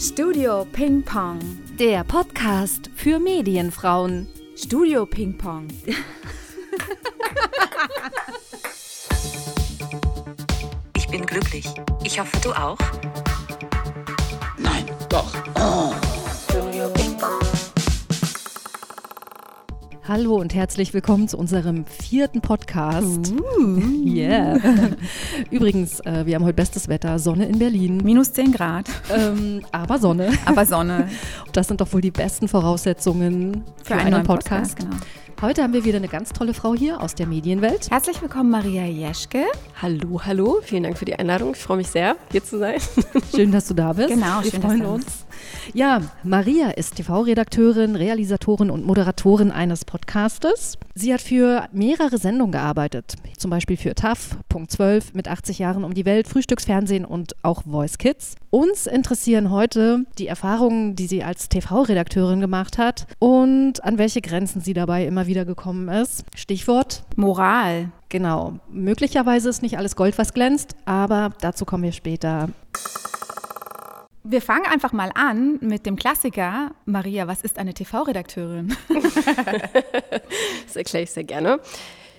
Studio Ping Pong. Der Podcast für Medienfrauen. Studio Ping Pong. Ich bin glücklich. Ich hoffe, du auch. Nein, doch. Hallo und herzlich willkommen zu unserem vierten Podcast. Yeah. Übrigens, äh, wir haben heute bestes Wetter, Sonne in Berlin. Minus 10 Grad, Ähm, aber Sonne. aber Sonne. Das sind doch wohl die besten Voraussetzungen für, einen einen, neuen Podcast. genau. Heute haben wir wieder eine ganz tolle Frau hier aus der Medienwelt. Herzlich willkommen, Maria Jeschke. Hallo, hallo, vielen Dank für die Einladung. Ich freue mich sehr, hier zu sein. Schön, dass du da bist. Genau, wir schön, dass freuen du da uns. Ja, Maria ist TV-Redakteurin, Realisatorin und Moderatorin eines Podcastes. Sie hat für mehrere Sendungen gearbeitet, zum Beispiel für TAF, Punkt 12, mit 80 Jahren um die Welt, Frühstücksfernsehen und auch Voice Kids. Uns interessieren heute die Erfahrungen, die sie als TV-Redakteurin gemacht hat und an welche Grenzen sie dabei immer wieder gekommen ist. Stichwort Moral. Genau. Möglicherweise ist nicht alles Gold, was glänzt, aber dazu kommen wir später. Wir fangen einfach mal an mit dem Klassiker. Maria, was ist eine TV-Redakteurin? Das erkläre ich sehr gerne.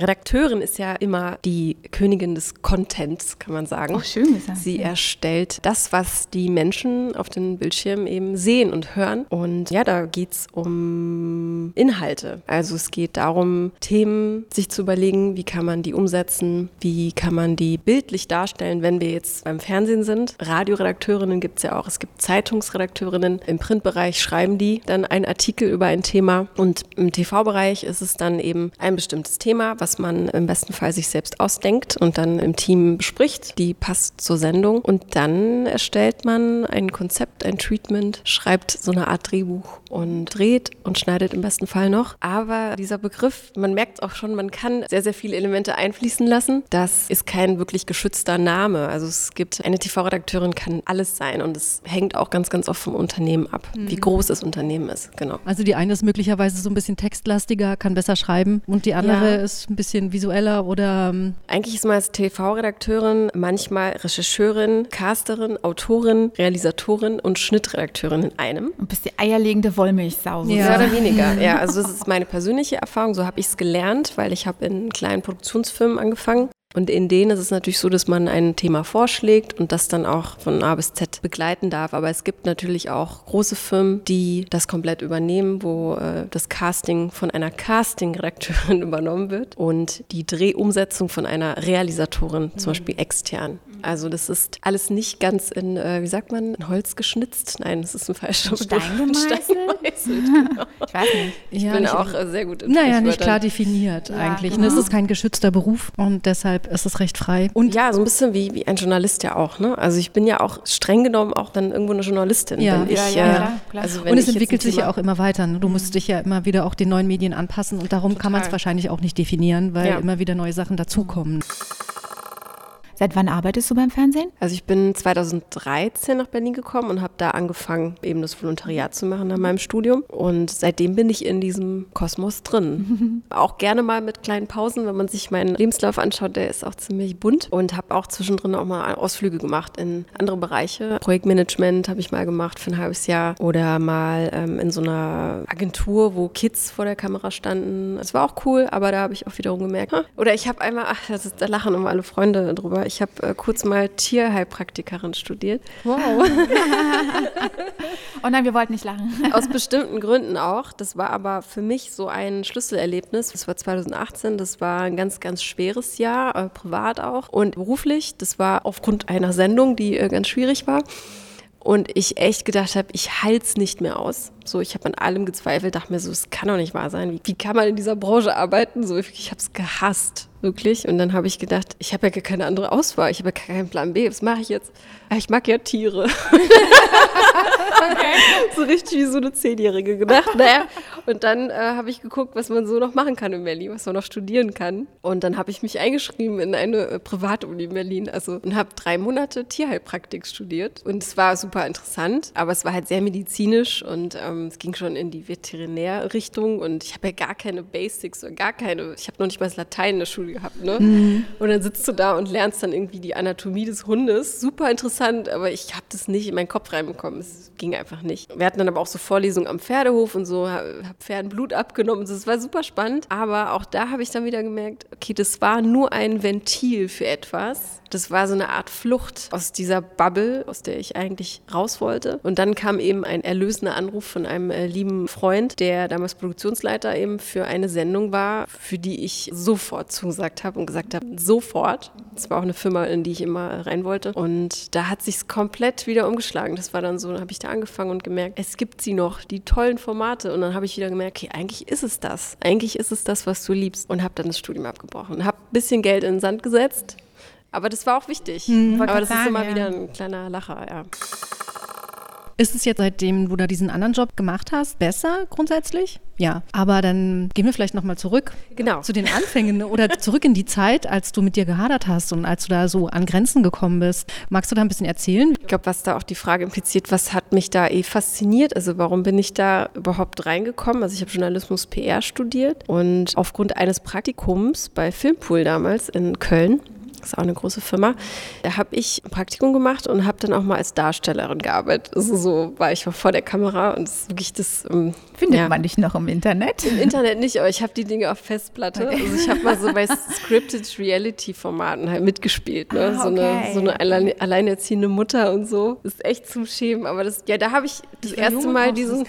Redakteurin ist ja immer die Königin des Contents, kann man sagen. Oh, schön gesagt. Sie erstellt das, was die Menschen auf den Bildschirmen eben sehen und hören. Und ja, da geht es um Inhalte. Also es geht darum, Themen sich zu überlegen, wie kann man die umsetzen, wie kann man die bildlich darstellen, wenn wir jetzt beim Fernsehen sind. Radioredakteurinnen gibt es ja auch, es gibt Zeitungsredakteurinnen. Im Printbereich schreiben die dann einen Artikel über ein Thema. Und im TV-Bereich ist es dann eben ein bestimmtes Thema, was man im besten Fall sich selbst ausdenkt und dann im Team bespricht. Die passt zur Sendung. Und dann erstellt man ein Konzept, ein Treatment, schreibt so eine Art Drehbuch und dreht und schneidet im besten Fall noch. Aber dieser Begriff, man merkt auch schon, man kann sehr, sehr viele Elemente einfließen lassen. Das ist kein wirklich geschützter Name. Also es gibt, eine TV-Redakteurin kann alles sein und es hängt auch ganz, ganz oft vom Unternehmen ab, wie groß das Unternehmen ist. Genau. Also die eine ist möglicherweise so ein bisschen textlastiger, kann besser schreiben und die andere Ja. ist ein bisschen visueller oder ähm, Eigentlich ist man als TV-Redakteurin manchmal Rechercheurin, Casterin, Autorin, Realisatorin und Schnittredakteurin in einem. Du bist die eierlegende Wollmilchsau. Ja. Mehr oder weniger, ja. Also das ist meine persönliche Erfahrung, so habe ich es gelernt, weil ich habe in kleinen Produktionsfirmen angefangen. Und in denen ist es natürlich so, dass man ein Thema vorschlägt und das dann auch von A bis Z begleiten darf. Aber es gibt natürlich auch große Firmen, die das komplett übernehmen, wo äh, das Casting von einer Casting-Redakteurin übernommen wird und die Drehumsetzung von einer Realisatorin, zum Beispiel extern. Also das ist alles nicht ganz in, äh, wie sagt man, in Holz geschnitzt. Nein, das ist ein falscher Stein Begriff. gemeißelt? Stein gemeißelt. Ich weiß nicht. Ich Ja, bin nicht- auch äh, sehr gut in naja, nicht klar definiert Ja, eigentlich. genau. Es ist kein geschützter Beruf und deshalb ist es recht frei. Und Ja, so ein bisschen wie, wie ein Journalist ja auch. Ne? Also ich bin ja auch streng genommen auch dann irgendwo eine Journalistin. Ja. wenn ich, Ja, ja, äh, klar, klar. Also wenn und es ich entwickelt sich ja auch immer weiter. Ne? Du musst dich ja immer wieder auch den neuen Medien anpassen und darum kann man es Total. wahrscheinlich auch nicht definieren, weil Ja. immer wieder neue Sachen dazukommen. Seit wann arbeitest du beim Fernsehen? Also ich bin 2013 nach Berlin gekommen und habe da angefangen, eben das Volontariat zu machen nach meinem Studium. Und seitdem bin ich in diesem Kosmos drin. auch gerne mal mit kleinen Pausen, wenn man sich meinen Lebenslauf anschaut, der ist auch ziemlich bunt. Und habe auch zwischendrin auch mal Ausflüge gemacht in andere Bereiche. Projektmanagement habe ich mal gemacht für ein halbes Jahr oder mal ähm, in so einer Agentur, wo Kids vor der Kamera standen. Es war auch cool, aber da habe ich auch wiederum gemerkt. Oder ich habe einmal, ach, das ist, da lachen immer alle Freunde drüber. Ich habe äh, kurz mal Tierheilpraktikerin studiert. Wow. Oh nein, wir wollten nicht lachen. Aus bestimmten Gründen auch. Das war aber für mich so ein Schlüsselerlebnis. Das war 2018. Das war ein ganz, ganz schweres Jahr, äh, privat auch und beruflich. Das war aufgrund einer Sendung, die äh, ganz schwierig war. Und ich echt gedacht habe, ich halte es nicht mehr aus. So, ich habe an allem gezweifelt, dachte mir so, es kann doch nicht wahr sein. Wie, wie kann man in dieser Branche arbeiten? So, ich habe es gehasst, wirklich. Und dann habe ich gedacht, ich habe ja gar keine andere Auswahl. Ich habe ja keinen Plan B. Was mache ich jetzt? Ah, Ich mag ja Tiere. so richtig wie so eine Zehnjährige gedacht. Naja, und dann äh, habe ich geguckt, was man so noch machen kann in Berlin, was man noch studieren kann. Und dann habe ich mich eingeschrieben in eine äh, Privatuni in Berlin. Also und habe drei Monate Tierheilpraktik studiert. Und es war super interessant, aber es war halt sehr medizinisch und ähm, es ging schon in die Veterinärrichtung. Und ich habe ja gar keine Basics oder gar keine, ich habe noch nicht mal das Latein in der Schule Schule gehabt, ne? Mhm. Und dann sitzt du da und lernst dann irgendwie die Anatomie des Hundes. Super interessant, aber ich habe das nicht in meinen Kopf reinbekommen. Es ging einfach nicht. Wir hatten dann aber auch so Vorlesungen am Pferdehof und so, habe Pferden Blut abgenommen. Das war super spannend. Aber auch da habe ich dann wieder gemerkt, okay, das war nur ein Ventil für etwas das war so eine Art Flucht aus dieser Bubble, aus der ich eigentlich raus wollte. Und dann kam eben ein erlösender Anruf von einem äh, lieben Freund, der damals Produktionsleiter eben für eine Sendung war, für die ich sofort zugesagt habe und gesagt habe, sofort. Das war auch eine Firma, in die ich immer rein wollte. Und da hat sich komplett wieder umgeschlagen. Das war dann so, habe ich da angefangen und gemerkt, es gibt sie noch, die tollen Formate. Und dann habe ich wieder gemerkt, okay, eigentlich ist es das. Eigentlich ist es das, was du liebst. Und habe dann das Studium abgebrochen. Habe ein bisschen Geld in den Sand gesetzt, aber das war auch wichtig. Mhm, Aber das sagen, ist immer ja. wieder ein kleiner Lacher, ja. Ist es jetzt, seitdem du da diesen anderen Job gemacht hast, besser grundsätzlich? Ja, aber dann gehen wir vielleicht nochmal zurück genau. zu den Anfängen oder zurück in die Zeit, als du mit dir gehadert hast und als du da so an Grenzen gekommen bist. Magst du da ein bisschen erzählen? Ich glaube, was da auch die Frage impliziert, was hat mich da eh fasziniert? Also warum bin ich da überhaupt reingekommen? Also ich habe Journalismus PR studiert und aufgrund eines Praktikums bei Filmpool damals in Köln ist auch eine große Firma. Da habe ich ein Praktikum gemacht und habe dann auch mal als Darstellerin gearbeitet. Also so war ich vor der Kamera und das ist wirklich das. Ähm, Findet ja. man dich noch im Internet? Im Internet nicht, aber ich habe die Dinge auf Festplatte. Okay. Also ich habe mal so bei Scripted Reality Formaten halt mitgespielt. Ne? Ah, so, okay. eine, so eine allein, alleinerziehende Mutter und so. Das ist echt zum Schämen. Aber das, ja, da habe ich das erste Mal diesen.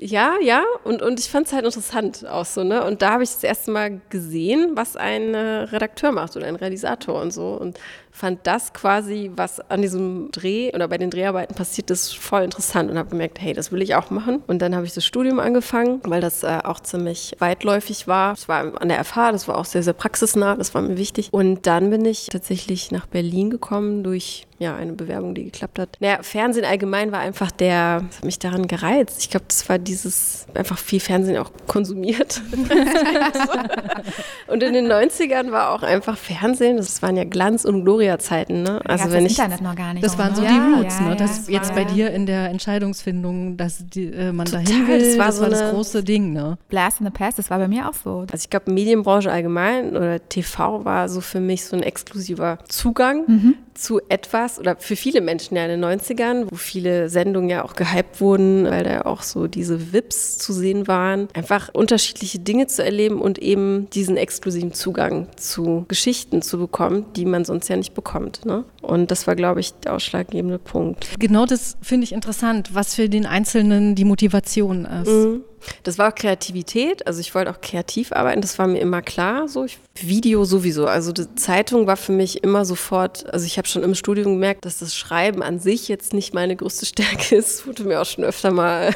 Ja, ja, und, und ich fand es halt interessant auch so, ne? Und da habe ich das erste Mal gesehen, was ein äh, Redakteur macht oder ein Realisator und so. Und fand das quasi, was an diesem Dreh oder bei den Dreharbeiten passiert ist, voll interessant und habe gemerkt, hey, das will ich auch machen. Und dann habe ich das Studium angefangen, weil das äh, auch ziemlich weitläufig war. Es war an der FH, das war auch sehr, sehr praxisnah, das war mir wichtig. Und dann bin ich tatsächlich nach Berlin gekommen durch ja, eine Bewerbung, die geklappt hat. Naja, Fernsehen allgemein war einfach der, das hat mich daran gereizt. Ich glaube, das war dieses, einfach viel Fernsehen auch konsumiert. und in den 90ern war auch einfach Fernsehen, das waren ja Glanz und Gloria Victoria-Zeiten, ne? Also wenn das ich Internet noch gar nicht. Das waren so ne? die Roots, ja, ne? Das ja, jetzt bei dir in der Entscheidungsfindung, dass die, äh, man Total, dahin will, das war, das, so war das große Ding, ne? Blast in the Past, das war bei mir auch so. Also ich glaube, Medienbranche allgemein oder TV war so für mich so ein exklusiver Zugang mhm zu etwas oder für viele Menschen ja in den 90ern, wo viele Sendungen ja auch gehypt wurden, weil da auch so diese Vips zu sehen waren, einfach unterschiedliche Dinge zu erleben und eben diesen exklusiven Zugang zu Geschichten zu bekommen, die man sonst ja nicht bekommt. Ne? Und das war, glaube ich, der ausschlaggebende Punkt. Genau das finde ich interessant, was für den Einzelnen die Motivation ist. Mhm. Das war auch Kreativität, also ich wollte auch kreativ arbeiten, das war mir immer klar. So ich, Video sowieso, also die Zeitung war für mich immer sofort. Also ich habe schon im Studium gemerkt, dass das Schreiben an sich jetzt nicht meine größte Stärke ist. Das wurde mir auch schon öfter mal,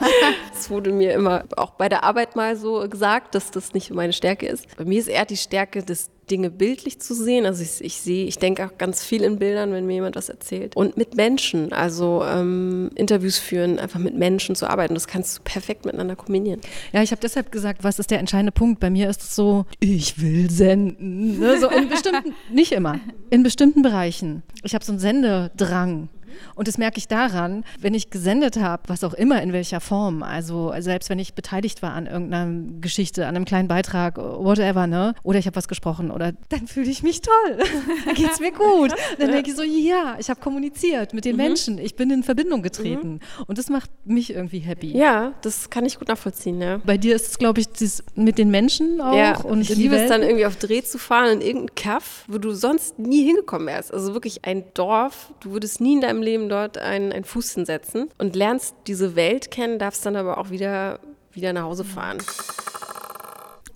es wurde mir immer auch bei der Arbeit mal so gesagt, dass das nicht meine Stärke ist. Bei mir ist eher die Stärke des Dinge bildlich zu sehen. Also ich, ich sehe, ich denke auch ganz viel in Bildern, wenn mir jemand was erzählt. Und mit Menschen, also ähm, Interviews führen, einfach mit Menschen zu arbeiten. Das kannst du perfekt miteinander kombinieren. Ja, ich habe deshalb gesagt, was ist der entscheidende Punkt? Bei mir ist es so, ich will senden. Ne? So in bestimmten, nicht immer, in bestimmten Bereichen. Ich habe so einen Sendedrang. Und das merke ich daran, wenn ich gesendet habe, was auch immer in welcher Form, also selbst wenn ich beteiligt war an irgendeiner Geschichte, an einem kleinen Beitrag, whatever, ne? Oder ich habe was gesprochen oder dann fühle ich mich toll. dann geht es mir gut. Dann denke ich so, ja, ich habe kommuniziert mit den mhm. Menschen, ich bin in Verbindung getreten. Mhm. Und das macht mich irgendwie happy. Ja, das kann ich gut nachvollziehen, ja. Bei dir ist es, glaube ich, das mit den Menschen auch. Ja, und ich liebe es dann irgendwie auf Dreh zu fahren in irgendein Kaff, wo du sonst nie hingekommen wärst. Also wirklich ein Dorf, du würdest nie in deinem Leben dort einen, einen Fuß hinsetzen und lernst diese Welt kennen, darfst dann aber auch wieder, wieder nach Hause fahren.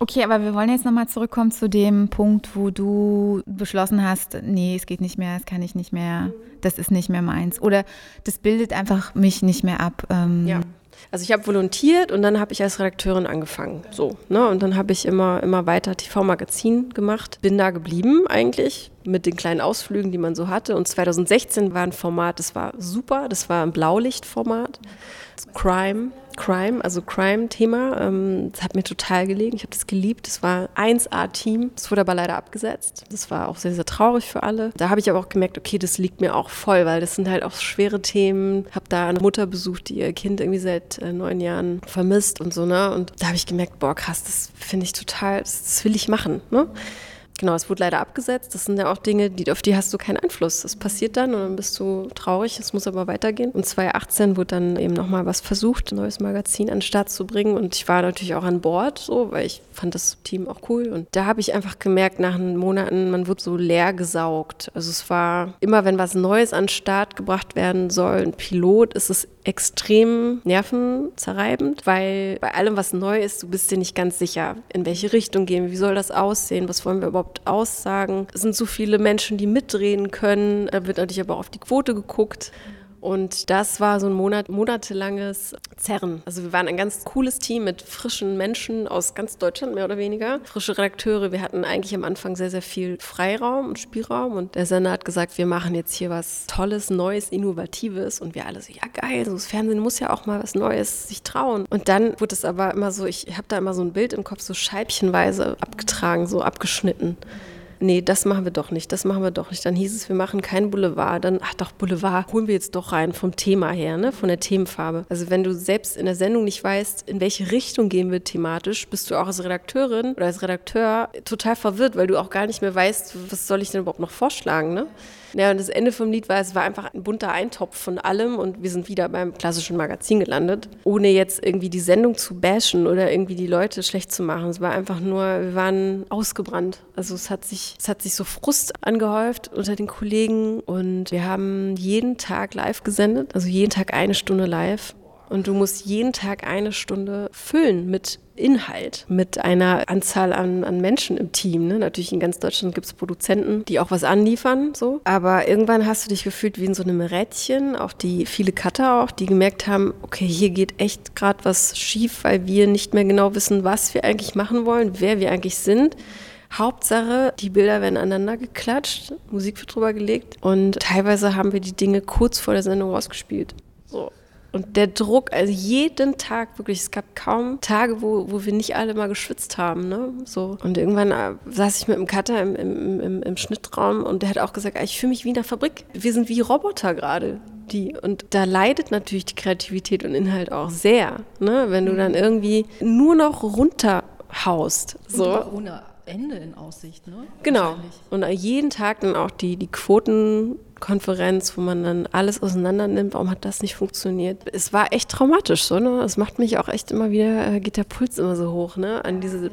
Okay, aber wir wollen jetzt nochmal zurückkommen zu dem Punkt, wo du beschlossen hast, nee, es geht nicht mehr, es kann ich nicht mehr, das ist nicht mehr meins. Oder das bildet einfach mich nicht mehr ab. Ähm ja. Also ich habe volontiert und dann habe ich als Redakteurin angefangen. So, ne? Und dann habe ich immer, immer weiter TV-Magazin gemacht. Bin da geblieben eigentlich mit den kleinen Ausflügen, die man so hatte. Und 2016 war ein Format, das war super. Das war ein Blaulichtformat. Crime, Crime, also Crime-Thema. Ähm, das hat mir total gelegen. Ich habe das geliebt. Das war 1A-Team. Das wurde aber leider abgesetzt. Das war auch sehr, sehr traurig für alle. Da habe ich aber auch gemerkt, okay, das liegt mir auch voll, weil das sind halt auch schwere Themen. Habe da eine Mutter besucht, die ihr Kind irgendwie seit seit äh, neun Jahren vermisst und so, ne? Und da habe ich gemerkt, boah, krass, das finde ich total, das, das, will ich machen, ne? Genau, es wurde leider abgesetzt. Das sind ja auch Dinge, die, auf die hast du keinen Einfluss. Das passiert dann und dann bist du traurig. Es muss aber weitergehen. Und 2018 wurde dann eben nochmal was versucht, ein neues Magazin an den Start zu bringen. Und ich war natürlich auch an Bord, so, weil ich fand das Team auch cool. Und da habe ich einfach gemerkt, nach Monaten, man wird so leer gesaugt. Also es war immer, wenn was Neues an den Start gebracht werden soll, ein Pilot, ist es extrem nervenzerreibend, weil bei allem, was neu ist, du bist dir nicht ganz sicher, in welche Richtung gehen wir, wie soll das aussehen, was wollen wir überhaupt aussagen. Es sind so viele Menschen, die mitdrehen können, da wird natürlich aber auch auf die Quote geguckt. Und das war so ein Monat, monatelanges Zerren. Also wir waren ein ganz cooles Team mit frischen Menschen aus ganz Deutschland mehr oder weniger. Frische Redakteure. Wir hatten eigentlich am Anfang sehr, sehr viel Freiraum und Spielraum. Und der Sender hat gesagt, wir machen jetzt hier was Tolles, Neues, Innovatives. Und wir alle so, ja geil, so das Fernsehen muss ja auch mal was Neues sich trauen. Und dann wurde es aber immer so, ich habe da immer so ein Bild im Kopf, so scheibchenweise abgetragen, so abgeschnitten nee, das machen wir doch nicht, das machen wir doch nicht. Dann hieß es, wir machen kein Boulevard. Dann, ach doch, Boulevard holen wir jetzt doch rein vom Thema her, ne? von der Themenfarbe. Also wenn du selbst in der Sendung nicht weißt, in welche Richtung gehen wir thematisch, bist du auch als Redakteurin oder als Redakteur total verwirrt, weil du auch gar nicht mehr weißt, was soll ich denn überhaupt noch vorschlagen. Ne? Ja, und das Ende vom Lied war, es war einfach ein bunter Eintopf von allem und wir sind wieder beim klassischen Magazin gelandet, ohne jetzt irgendwie die Sendung zu bashen oder irgendwie die Leute schlecht zu machen. Es war einfach nur, wir waren ausgebrannt. Also es hat sich, es hat sich so Frust angehäuft unter den Kollegen und wir haben jeden Tag live gesendet, also jeden Tag eine Stunde live. Und du musst jeden Tag eine Stunde füllen mit Inhalt, mit einer Anzahl an, an Menschen im Team. Ne? Natürlich in ganz Deutschland gibt es Produzenten, die auch was anliefern. So. Aber irgendwann hast du dich gefühlt wie in so einem Rädchen, auch die viele Cutter auch, die gemerkt haben, okay, hier geht echt gerade was schief, weil wir nicht mehr genau wissen, was wir eigentlich machen wollen, wer wir eigentlich sind. Hauptsache, die Bilder werden aneinander geklatscht, Musik wird drüber gelegt und teilweise haben wir die Dinge kurz vor der Sendung rausgespielt. So. Und der Druck, also jeden Tag wirklich, es gab kaum Tage, wo, wo wir nicht alle mal geschwitzt haben. Ne? So. Und irgendwann äh, saß ich mit dem Cutter im, im, im, im Schnittraum und der hat auch gesagt, ich fühle mich wie in der Fabrik. Wir sind wie Roboter gerade. Die. Und da leidet natürlich die Kreativität und Inhalt auch sehr, ne? wenn du dann irgendwie nur noch runterhaust. So. Und ohne Ende in Aussicht, ne? Genau. Und jeden Tag dann auch die, die Quotenkonferenz, wo man dann alles auseinander nimmt. Warum hat das nicht funktioniert? Es war echt traumatisch, so, ne? Es macht mich auch echt immer wieder, äh, geht der Puls immer so hoch, ne? An diese.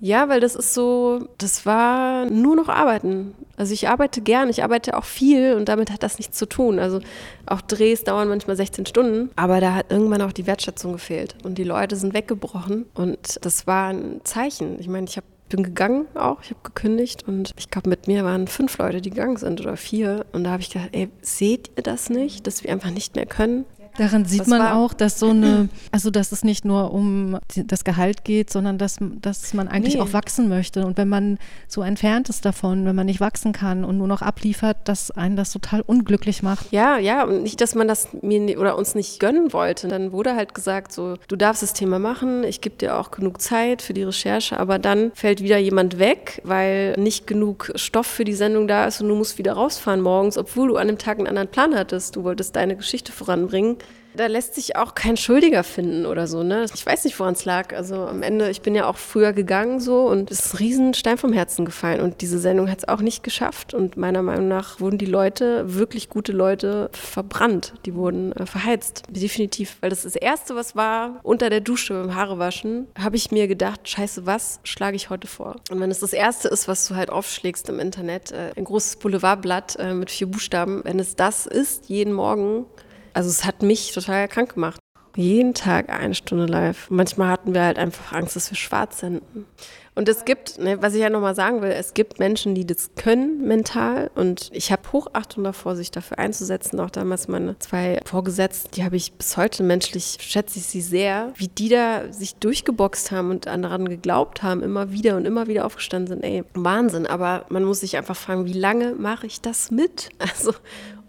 Ja, weil das ist so, das war nur noch Arbeiten. Also ich arbeite gern, ich arbeite auch viel und damit hat das nichts zu tun. Also auch Drehs dauern manchmal 16 Stunden, aber da hat irgendwann auch die Wertschätzung gefehlt und die Leute sind weggebrochen und das war ein Zeichen. Ich meine, ich habe bin gegangen auch, ich habe gekündigt und ich glaube, mit mir waren fünf Leute, die gegangen sind oder vier. Und da habe ich gedacht, ey, seht ihr das nicht, dass wir einfach nicht mehr können? Daran sieht man auch, dass so eine, also dass es nicht nur um das Gehalt geht, sondern dass, dass man eigentlich nee. auch wachsen möchte. Und wenn man so entfernt ist davon, wenn man nicht wachsen kann und nur noch abliefert, dass einen das total unglücklich macht. Ja, ja, und nicht, dass man das mir oder uns nicht gönnen wollte. Dann wurde halt gesagt, so, du darfst das Thema machen, ich gebe dir auch genug Zeit für die Recherche, aber dann fällt wieder jemand weg, weil nicht genug Stoff für die Sendung da ist und du musst wieder rausfahren morgens, obwohl du an dem Tag einen anderen Plan hattest. Du wolltest deine Geschichte voranbringen. Da lässt sich auch kein Schuldiger finden oder so, ne? Ich weiß nicht, woran es lag. Also am Ende, ich bin ja auch früher gegangen so und es ist ein Riesenstein vom Herzen gefallen. Und diese Sendung hat es auch nicht geschafft. Und meiner Meinung nach wurden die Leute, wirklich gute Leute, verbrannt. Die wurden äh, verheizt. Definitiv. Weil das das Erste, was war, unter der Dusche beim Haarewaschen, habe ich mir gedacht, scheiße, was schlage ich heute vor? Und wenn es das Erste ist, was du halt aufschlägst im Internet, äh, ein großes Boulevardblatt äh, mit vier Buchstaben, wenn es das ist, jeden Morgen, also es hat mich total krank gemacht. Jeden Tag eine Stunde live. Manchmal hatten wir halt einfach Angst, dass wir schwarz senden. Und es gibt, ne, was ich ja nochmal sagen will, es gibt Menschen, die das können mental. Und ich habe Hochachtung davor, sich dafür einzusetzen. Auch damals meine zwei Vorgesetzten, die habe ich bis heute menschlich, schätze ich sie sehr, wie die da sich durchgeboxt haben und daran geglaubt haben, immer wieder und immer wieder aufgestanden sind. Ey, Wahnsinn. Aber man muss sich einfach fragen, wie lange mache ich das mit? Also,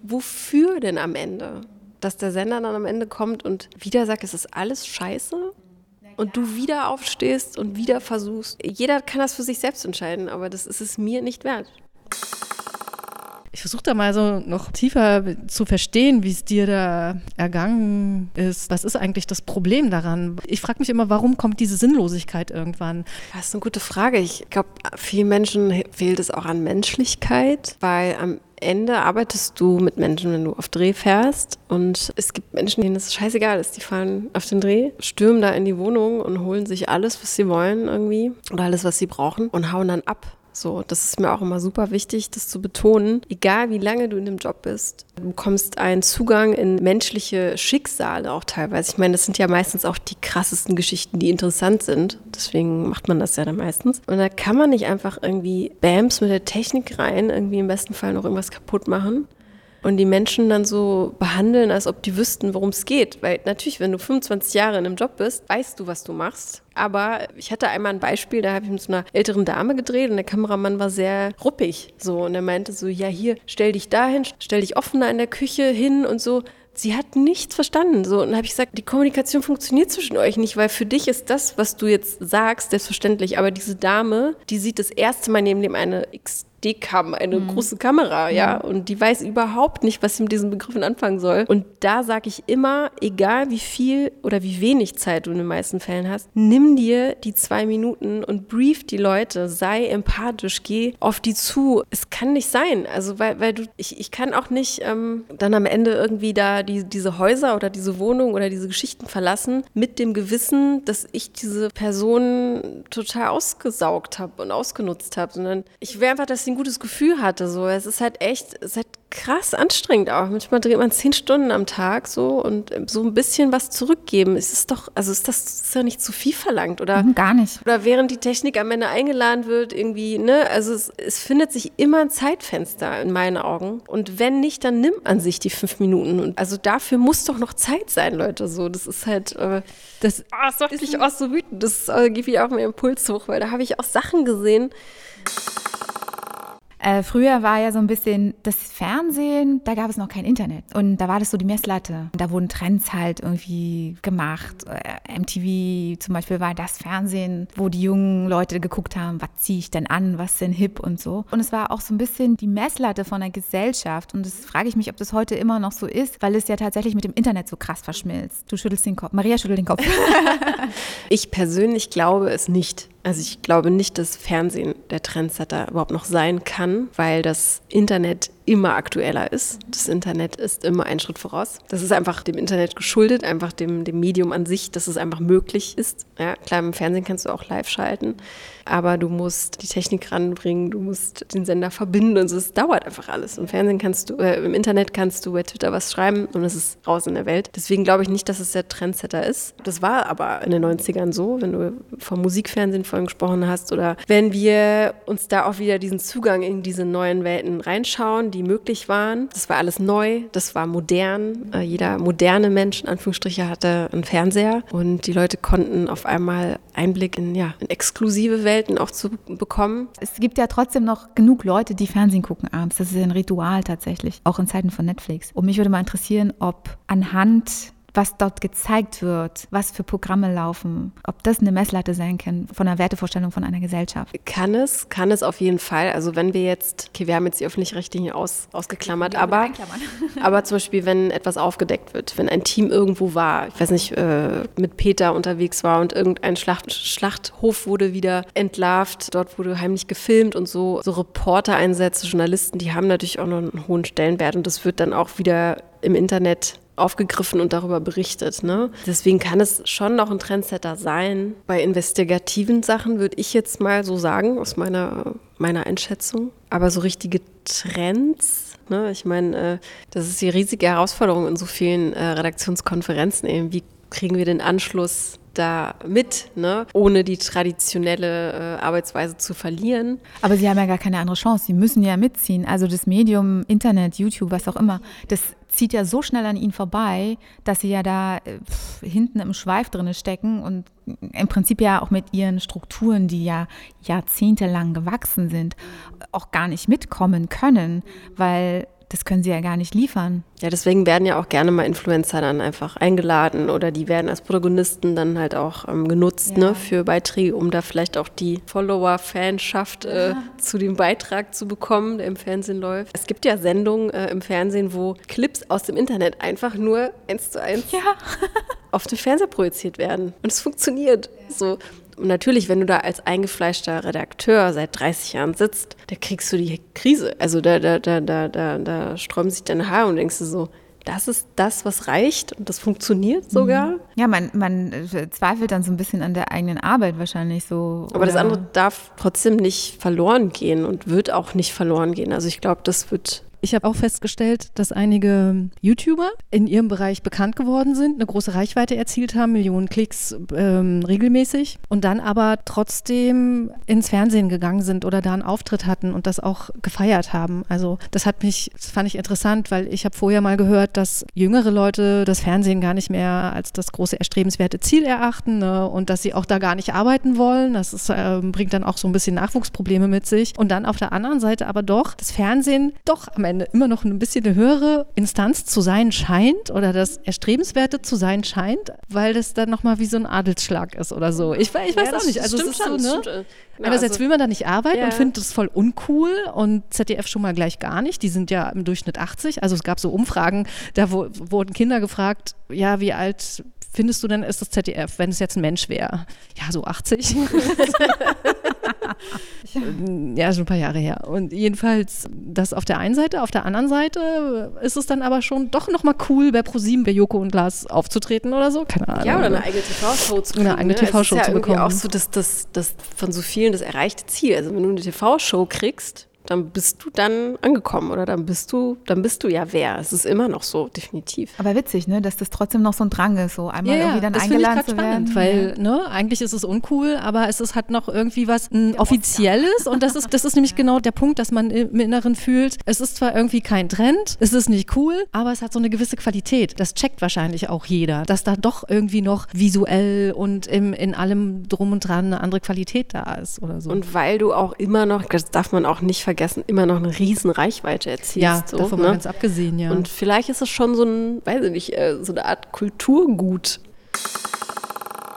wofür denn am Ende? Dass der Sender dann am Ende kommt und wieder sagt, es ist alles scheiße und du wieder aufstehst und wieder versuchst. Jeder kann das für sich selbst entscheiden, aber das ist es mir nicht wert. Versuche da mal so noch tiefer zu verstehen, wie es dir da ergangen ist. Was ist eigentlich das Problem daran? Ich frage mich immer, warum kommt diese Sinnlosigkeit irgendwann? Das ist eine gute Frage. Ich glaube, vielen Menschen fehlt es auch an Menschlichkeit, weil am Ende arbeitest du mit Menschen, wenn du auf Dreh fährst. Und es gibt Menschen, denen es scheißegal ist. Die fahren auf den Dreh, stürmen da in die Wohnung und holen sich alles, was sie wollen irgendwie oder alles, was sie brauchen und hauen dann ab. So, das ist mir auch immer super wichtig, das zu betonen. Egal wie lange du in dem Job bist, du bekommst einen Zugang in menschliche Schicksale auch teilweise. Ich meine, das sind ja meistens auch die krassesten Geschichten, die interessant sind. Deswegen macht man das ja dann meistens. Und da kann man nicht einfach irgendwie Bams mit der Technik rein, irgendwie im besten Fall noch irgendwas kaputt machen und die Menschen dann so behandeln, als ob die wüssten, worum es geht. Weil natürlich, wenn du 25 Jahre in einem Job bist, weißt du, was du machst. Aber ich hatte einmal ein Beispiel, da habe ich mit so einer älteren Dame gedreht und der Kameramann war sehr ruppig. So, und er meinte so, ja, hier, stell dich dahin, stell dich offener in der Küche hin und so sie hat nichts verstanden. So, und dann habe ich gesagt, die Kommunikation funktioniert zwischen euch nicht, weil für dich ist das, was du jetzt sagst, selbstverständlich. Aber diese Dame, die sieht das erste Mal neben dem eine X Steadicam, eine mhm. große Kamera, ja, und die weiß überhaupt nicht, was sie mit diesen Begriffen anfangen soll. Und da sage ich immer, egal wie viel oder wie wenig Zeit du in den meisten Fällen hast, nimm dir die zwei Minuten und brief die Leute, sei empathisch, geh auf die zu. Es kann nicht sein, also weil, weil du, ich, ich kann auch nicht ähm, dann am Ende irgendwie da die, diese Häuser oder diese Wohnung oder diese Geschichten verlassen mit dem Gewissen, dass ich diese Person total ausgesaugt habe und ausgenutzt habe, sondern ich will einfach, dass sie ein gutes Gefühl hatte. So, es ist halt echt, es ist halt krass anstrengend auch. Manchmal dreht man zehn Stunden am Tag so und so ein bisschen was zurückgeben. Es ist doch, also ist das ist ja nicht zu viel verlangt oder mhm, gar nicht. Oder während die Technik am Ende eingeladen wird, irgendwie, ne? Also es, es findet sich immer ein Zeitfenster in meinen Augen. Und wenn nicht, dann nimmt man sich die fünf Minuten. Und also dafür muss doch noch Zeit sein, Leute. So, das ist halt, äh, das, oh, das macht mich auch so wütend. Das äh, gibt mich auch mehr Impuls hoch, weil da habe ich auch Sachen gesehen. Äh, früher war ja so ein bisschen das Fernsehen, da gab es noch kein Internet. Und da war das so die Messlatte. Da wurden Trends halt irgendwie gemacht. Äh, MTV zum Beispiel war das Fernsehen, wo die jungen Leute geguckt haben, was ziehe ich denn an, was ist denn hip und so. Und es war auch so ein bisschen die Messlatte von der Gesellschaft. Und das frage ich mich, ob das heute immer noch so ist, weil es ja tatsächlich mit dem Internet so krass verschmilzt. Du schüttelst den Kopf. Maria schüttelt den Kopf. ich persönlich glaube es nicht. Also ich glaube nicht, dass Fernsehen der Trendsetter überhaupt noch sein kann, weil das Internet immer aktueller ist. Das Internet ist immer einen Schritt voraus. Das ist einfach dem Internet geschuldet, einfach dem, dem Medium an sich, dass es einfach möglich ist. Ja, klar, im Fernsehen kannst du auch live schalten, aber du musst die Technik ranbringen, du musst den Sender verbinden und so. Es dauert einfach alles. Im Fernsehen kannst du, äh, im Internet kannst du bei Twitter was schreiben und es ist raus in der Welt. Deswegen glaube ich nicht, dass es der Trendsetter ist. Das war aber in den 90ern so, wenn du vom Musikfernsehen vorhin gesprochen hast oder wenn wir uns da auch wieder diesen Zugang in diese neuen Welten reinschauen, die möglich waren. Das war alles neu, das war modern. Äh, jeder moderne Mensch, in Anführungsstriche, hatte einen Fernseher und die Leute konnten auf einmal Einblick in, ja, in exklusive Welten auch zu bekommen. Es gibt ja trotzdem noch genug Leute, die Fernsehen gucken abends. Das ist ein Ritual tatsächlich, auch in Zeiten von Netflix. Und mich würde mal interessieren, ob anhand was dort gezeigt wird, was für Programme laufen, ob das eine Messlatte sein kann von der Wertevorstellung von einer Gesellschaft. Kann es, kann es auf jeden Fall. Also wenn wir jetzt, okay, wir haben jetzt die öffentlich-rechtlichen aus, ausgeklammert, aber, aber zum Beispiel, wenn etwas aufgedeckt wird, wenn ein Team irgendwo war, ich weiß nicht, äh, mit Peter unterwegs war und irgendein Schlacht, Schlachthof wurde wieder entlarvt, dort wurde heimlich gefilmt und so, so Reporter-Einsätze, Journalisten, die haben natürlich auch noch einen hohen Stellenwert und das wird dann auch wieder im Internet aufgegriffen und darüber berichtet. Ne? Deswegen kann es schon noch ein Trendsetter sein. Bei investigativen Sachen würde ich jetzt mal so sagen, aus meiner, meiner Einschätzung. Aber so richtige Trends, ne? ich meine, äh, das ist die riesige Herausforderung in so vielen äh, Redaktionskonferenzen eben. Wie kriegen wir den Anschluss da mit, ne? ohne die traditionelle äh, Arbeitsweise zu verlieren. Aber Sie haben ja gar keine andere Chance. Sie müssen ja mitziehen. Also das Medium, Internet, YouTube, was auch immer, das zieht ja so schnell an ihnen vorbei, dass sie ja da äh, hinten im Schweif drin stecken und im Prinzip ja auch mit ihren Strukturen, die ja jahrzehntelang gewachsen sind, auch gar nicht mitkommen können, weil das können sie ja gar nicht liefern. Ja, deswegen werden ja auch gerne mal Influencer dann einfach eingeladen oder die werden als Protagonisten dann halt auch ähm, genutzt Ja. ne, für Beiträge, um da vielleicht auch die Follower-Fanschaft äh, zu dem Beitrag zu bekommen, der im Fernsehen läuft. Es gibt ja Sendungen äh, im Fernsehen, wo Clips aus dem Internet einfach nur eins zu eins Ja. auf den Fernseher projiziert werden. Und es funktioniert. So. Und natürlich, wenn du da als eingefleischter Redakteur seit 30 Jahren sitzt, da kriegst du die Krise. Also da, da, da, da, da, da sträuben sich deine Haare und denkst du so, das ist das, was reicht und das funktioniert sogar. Ja, man, man äh, zweifelt dann so ein bisschen an der eigenen Arbeit wahrscheinlich so. Aber das oder- andere darf trotzdem nicht verloren gehen und wird auch nicht verloren gehen. Also ich glaube, das wird Ich habe auch festgestellt, dass einige YouTuber in ihrem Bereich bekannt geworden sind, eine große Reichweite erzielt haben, Millionen Klicks ähm, regelmäßig und dann aber trotzdem ins Fernsehen gegangen sind oder da einen Auftritt hatten und das auch gefeiert haben. Also das hat mich, das fand ich interessant, weil ich habe vorher mal gehört, dass jüngere Leute das Fernsehen gar nicht mehr als das große erstrebenswerte Ziel erachten ne? und dass sie auch da gar nicht arbeiten wollen. Das ist, ähm, bringt dann auch so ein bisschen Nachwuchsprobleme mit sich. Und dann auf der anderen Seite aber doch das Fernsehen doch am Ende immer noch ein bisschen eine höhere Instanz zu sein scheint oder das Erstrebenswerte zu sein scheint, weil das dann nochmal wie so ein Adelsschlag ist oder so. Ich, ich weiß Ja, auch nicht. Also es ist so, schon, das ne? stimmt, äh, genau, Einerseits also- will man da nicht arbeiten Ja. und findet das voll uncool und ZDF schon mal gleich gar nicht. Die sind ja im Durchschnitt 80. Also es gab so Umfragen, da wo, wurden Kinder gefragt, ja, wie alt findest du denn ist das ZDF, wenn es jetzt ein Mensch wäre? Ja, so 80. ja, schon ein paar Jahre her. Und jedenfalls das auf der einen Seite, auf der anderen Seite ist es dann aber schon doch nochmal cool, bei ProSieben, bei Joko und Lars aufzutreten oder so. Keine Ahnung. Ja, oder eine eigene TV-Show zu kriegen. Eine eigene ne? TV-Show ja zu bekommen. auch so das, das, das von so vielen das erreichte Ziel. Also wenn du eine TV-Show kriegst, dann bist du dann angekommen oder dann bist du, dann bist du ja wer. Es ist immer noch so, definitiv. Aber witzig, ne, dass das trotzdem noch so ein Drang ist, so einmal irgendwie dann das finde ich eingeladen grad zu werden. spannend, weil ne, eigentlich ist es uncool, aber es ist halt noch irgendwie was ein offizielles und das ist das ist nämlich genau der Punkt, dass man im Inneren fühlt, es ist zwar irgendwie kein Trend, es ist nicht cool, aber es hat so eine gewisse Qualität. Das checkt wahrscheinlich auch jeder, dass da doch irgendwie noch visuell und im, in allem drum und dran eine andere Qualität da ist oder so. Und weil du auch immer noch, das darf man auch nicht vergessen, immer noch eine riesen Reichweite erzielst. ja, so, davon ne? ganz abgesehen, ja. Und vielleicht ist es schon so ein, weiß ich nicht, äh, so eine Art Kulturgut.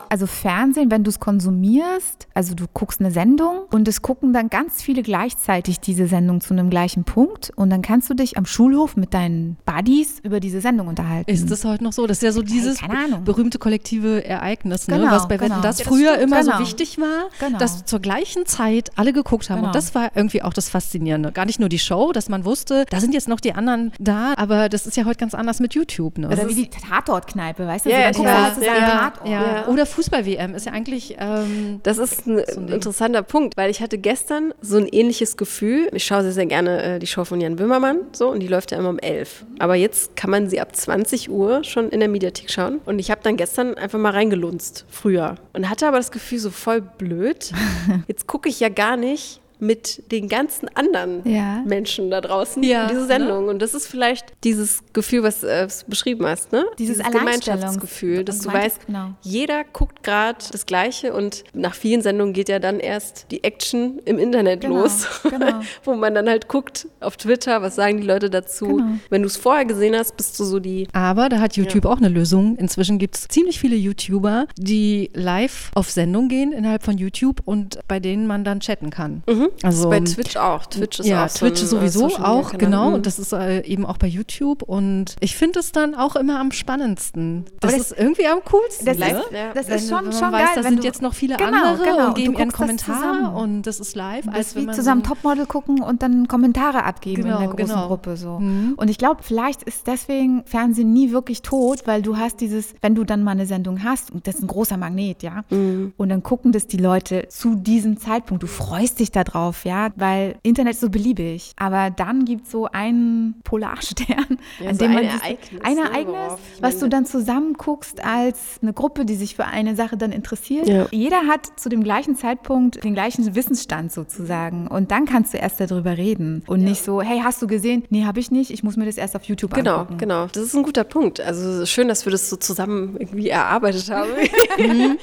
Also Fernsehen, wenn du es konsumierst, also du guckst eine Sendung und es gucken dann ganz viele gleichzeitig diese Sendung zu einem gleichen Punkt und dann kannst du dich am Schulhof mit deinen Buddies über diese Sendung unterhalten. Ist das heute noch so? Das ist ja so dieses berühmte kollektive Ereignis, ne? Genau, was bei Wetten genau. das Ja, das früher stimmt, immer genau. so wichtig war, Genau. dass zur gleichen Zeit alle geguckt haben. Genau. Und das war irgendwie auch das Faszinierende. Gar nicht nur die Show, dass man wusste, da sind jetzt noch die anderen da, aber das ist ja heute ganz anders mit YouTube. Ne? Oder wie die Tatortkneipe, weißt du? Ja, so, dann ja, guckst du ja, halt zusammen ja, Tatort. ja. Ja. Oder Fußball-WM ist ja eigentlich ähm, Das ist ein, ein Ding. interessanter Punkt, weil ich hatte gestern so ein ähnliches Gefühl. Ich schaue sehr, sehr gerne äh, die Show von Jan Böhmermann, so, und die läuft ja immer um 11. Aber jetzt kann man sie ab 20 Uhr schon in der Mediathek schauen. Und ich habe dann gestern einfach mal reingelunzt, früher. Und hatte aber das Gefühl, so voll blöd. Jetzt gucke ich ja gar nicht mit den ganzen anderen Ja. Menschen da draußen Ja, diese Sendung. Und das ist vielleicht dieses Gefühl, was äh, du beschrieben hast, ne? Dieses Gemeinschaftsgefühl, Alleinstellungs- dass du weißt, genau. jeder guckt gerade das Gleiche und nach vielen Sendungen geht ja dann erst die Action im Internet Genau, los, genau. wo man dann halt guckt auf Twitter, was sagen die Leute dazu. Genau. Wenn du es vorher gesehen hast, bist du so die Aber da hat YouTube auch eine Lösung. Inzwischen gibt es ziemlich viele YouTuber, die live auf Sendung gehen innerhalb von YouTube und bei denen man dann chatten kann. Also bei Twitch auch. Twitch ist ja, auch so ein, Twitch äh, sowieso auch, Kanal. genau. Mhm. Und das ist äh, eben auch bei YouTube. Und ich finde es dann auch immer am spannendsten. Das, das- ist irgendwie am coolsten. Das, ne? ist, Ja. das Wenn, ist schon, wenn man schon weiß, geil. da wenn sind du, jetzt noch viele Genau, andere genau. und geben ihren Kommentar und das ist live. Das als wie man zusammen so Topmodel gucken und dann Kommentare abgeben Genau, in der großen genau. Gruppe so. Mhm. Und ich glaube, vielleicht ist deswegen Fernsehen nie wirklich tot, weil du hast dieses, wenn du dann mal eine Sendung hast, und das ist ein großer Magnet, ja, Mhm. und dann gucken das die Leute zu diesem Zeitpunkt. Du freust dich darauf, ja, weil Internet ist so beliebig. Aber dann gibt es so einen Polarstern, Ja, an so dem man ein sich- Ereignis, ein ne, Ereignis, worauf was du dann zusammen guckst als eine Gruppe, die sich für eine Sache dann interessiert. Ja. Jeder hat zu dem gleichen Zeitpunkt den gleichen Wissensstand sozusagen. Und dann kannst du erst darüber reden. Und nicht so, hey, hast du gesehen? Nee, habe ich nicht. Ich muss mir das erst auf YouTube Genau, angucken. genau. Das ist ein guter Punkt. Also schön, dass wir das so zusammen irgendwie erarbeitet haben.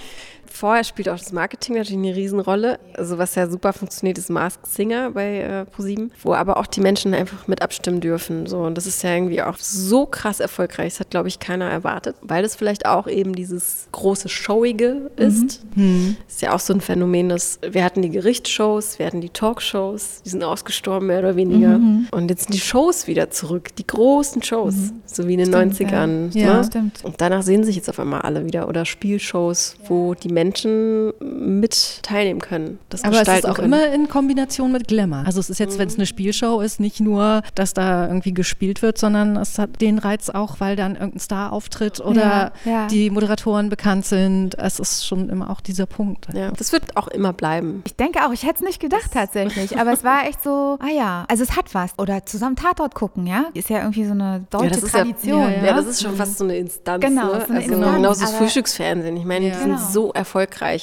vorher spielt auch das Marketing natürlich eine Riesenrolle. Also was ja super funktioniert, ist Masked Singer bei äh, ProSieben, wo aber auch die Menschen einfach mit abstimmen dürfen. So. Und das ist ja irgendwie auch so krass erfolgreich. Das hat, glaube ich, keiner erwartet, weil das vielleicht auch eben dieses große Showige ist. Mhm. Ist ja auch so ein Phänomen, dass wir hatten die Gerichtsshows, wir hatten die Talkshows, die sind ausgestorben, mehr oder weniger. Mhm. Und jetzt sind die Shows wieder zurück, die großen Shows, mhm. so wie in den stimmt, 90ern. Ja, ne? ja stimmt. Und danach sehen sich jetzt auf einmal alle wieder. Oder Spielshows, wo die Menschen mit teilnehmen können. Das Aber es ist auch können. immer in Kombination mit Glamour. Also es ist jetzt, mhm. wenn es eine Spielshow ist, nicht nur, dass da irgendwie gespielt wird, sondern es hat den Reiz auch, weil dann irgendein Star auftritt oder ja, ja. die Moderatoren bekannt sind. Es ist schon immer auch dieser Punkt. Ja, das wird auch immer bleiben. Ich denke auch, ich hätte es nicht gedacht tatsächlich, aber es war echt so, ah ja, also es hat was. Oder zusammen Tatort gucken, ja? Ist ja irgendwie so eine deutsche Tradition. Ja, ja, das ist schon fast so eine Instanz. Genau, ne? so eine also Instanz, genauso das Frühstücksfernsehen. Ich meine, die sind genau. so erfolgreich,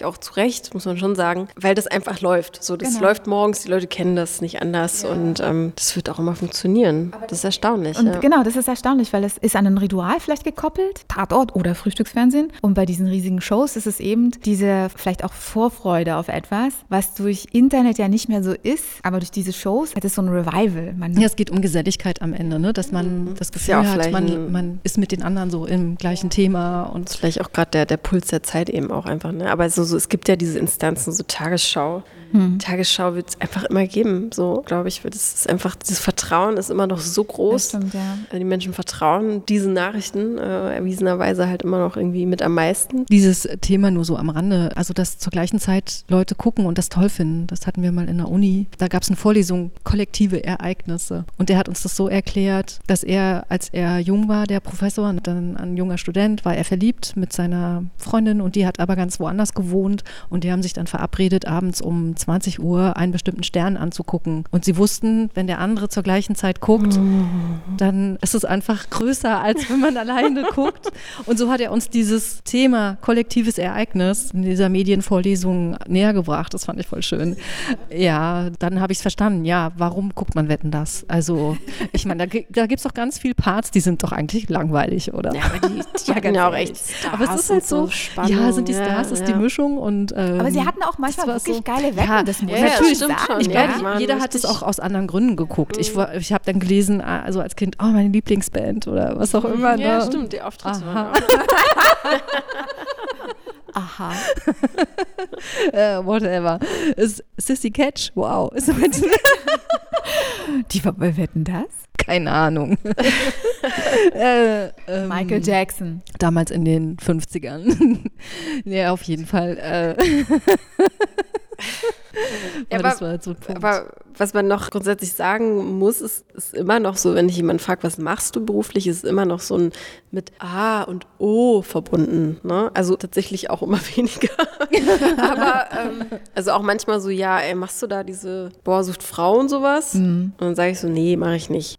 auch zu Recht, muss man schon sagen, weil das einfach läuft. So, das genau. läuft morgens, die Leute kennen das nicht anders und ähm, das wird auch immer funktionieren. Das ist erstaunlich. Und genau, das ist erstaunlich, weil es ist an ein Ritual vielleicht gekoppelt, Tatort oder Frühstücksfernsehen. Und bei diesen riesigen Shows ist es eben diese vielleicht auch Vorfreude auf etwas, was durch Internet ja nicht mehr so ist, aber durch diese Shows hat es so ein Revival. Man ja, es geht um Geselligkeit am Ende, ne? dass man mhm. das Gefühl ja hat, man, man ist mit den anderen so im gleichen Thema. Und vielleicht auch gerade der, der Puls der Zeit eben auch einfach. Ne? Aber so, so, es gibt ja diese Instanzen, so Tagesschau. Hm. Tagesschau wird es einfach immer geben, so glaube ich. Das ist einfach, dieses Vertrauen ist immer noch so groß. Stimmt, ja. Also die Menschen vertrauen diesen Nachrichten äh, erwiesenerweise halt immer noch irgendwie mit am meisten. Dieses Thema nur so am Rande, also dass zur gleichen Zeit Leute gucken und das toll finden, das hatten wir mal in der Uni. Da gab es eine Vorlesung, kollektive Ereignisse. Und der hat uns das so erklärt, dass er, als er jung war, der Professor, dann ein junger Student, war er verliebt mit seiner Freundin und die hat aber ganz woanders gewohnt und die haben sich dann verabredet, abends um 20 Uhr einen bestimmten Stern anzugucken. Und sie wussten, wenn der andere zur gleichen Zeit guckt, dann ist es einfach größer, als wenn man alleine guckt. Und so hat er uns dieses Thema kollektives Ereignis in dieser Medienvorlesung näher gebracht. Das fand ich voll schön. Ja, dann habe ich es verstanden. Ja, warum guckt man Wetten das? Also, ich meine, da, da gibt es doch ganz viele Parts, die sind doch eigentlich langweilig, oder? Ja, aber die, die ja auch echt Stars Aber es ist halt so, so ja, sind die Stars, ja, ist die Mischung und ähm, Aber sie hatten auch manchmal wirklich so, geile Wetten, ja, das muss ja, natürlich sagen. Schon, ich glaube, jeder hat es auch aus anderen Gründen geguckt. Mhm. Ich, ich habe dann gelesen, also als Kind, oh, meine Lieblingsband oder was auch immer. Ja, ne? stimmt, die Auftritte waren Aha. uh, whatever. Ist Sissy Catch? Wow. Ist Die wer wetten das? Keine Ahnung. äh, ähm, Michael Jackson. Damals in den 50ern. ja, auf jeden Fall. Äh. Ja, aber, halt so aber, was man noch grundsätzlich sagen muss, ist, ist immer noch so, wenn ich jemanden fragt, was machst du beruflich, ist immer noch so ein mit A und O verbunden. Ne? Also tatsächlich auch immer weniger. aber ähm, also auch manchmal so, ja, ey, machst du da diese Boah, sucht Frau und sowas? Mhm. Und dann sage ich so, nee, mache ich nicht.